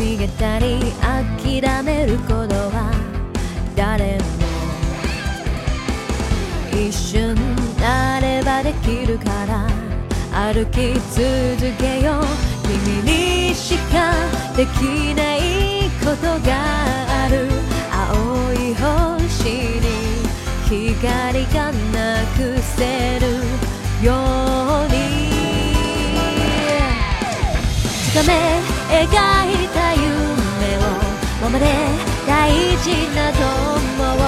逃げたり諦めることは誰も一瞬なればできるから歩き続けよう君にしかできないことがある青い星に光がなくせるようにつかめ描いた夢をまで大事な友を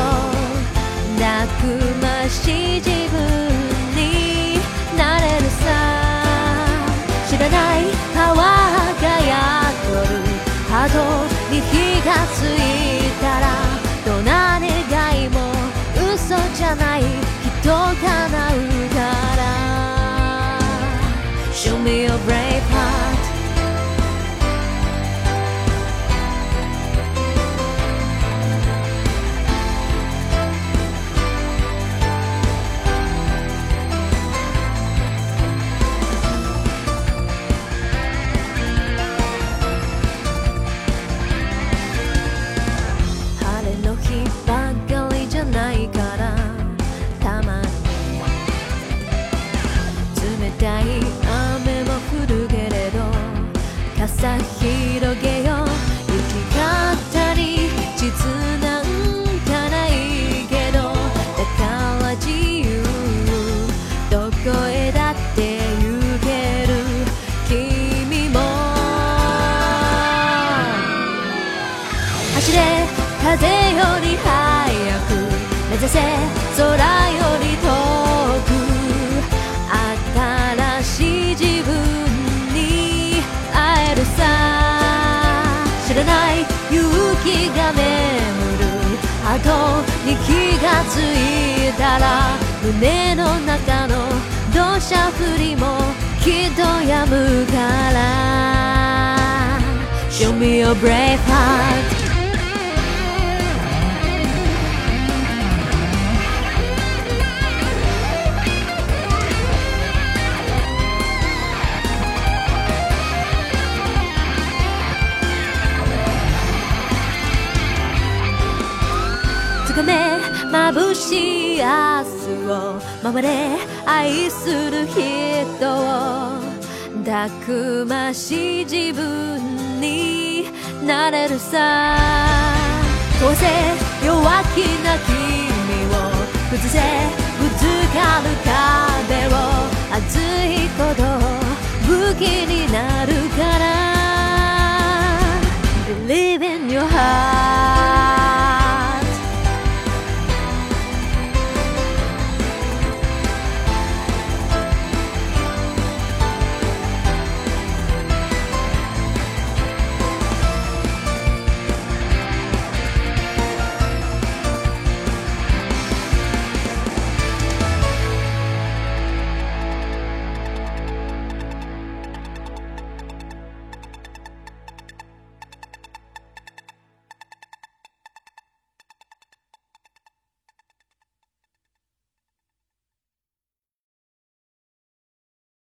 たくましい自分になれるさ。知らない川がやっとる。波動に火がついたらどんな願いも嘘じゃない。きっと叶うから。Show me your brave 風より速く目指せ空より遠く新しい自分に会えるさ。知らない勇気が眠る。後に気がついたら胸の中の土砂降りもきっと止むから。Show me your brave heart. 眩しい明日を守れ愛する人をたくましい自分になれるさ。こうせ弱気な君を崩せぶつかる壁を熱いほど武器になるから。Believe in your heart.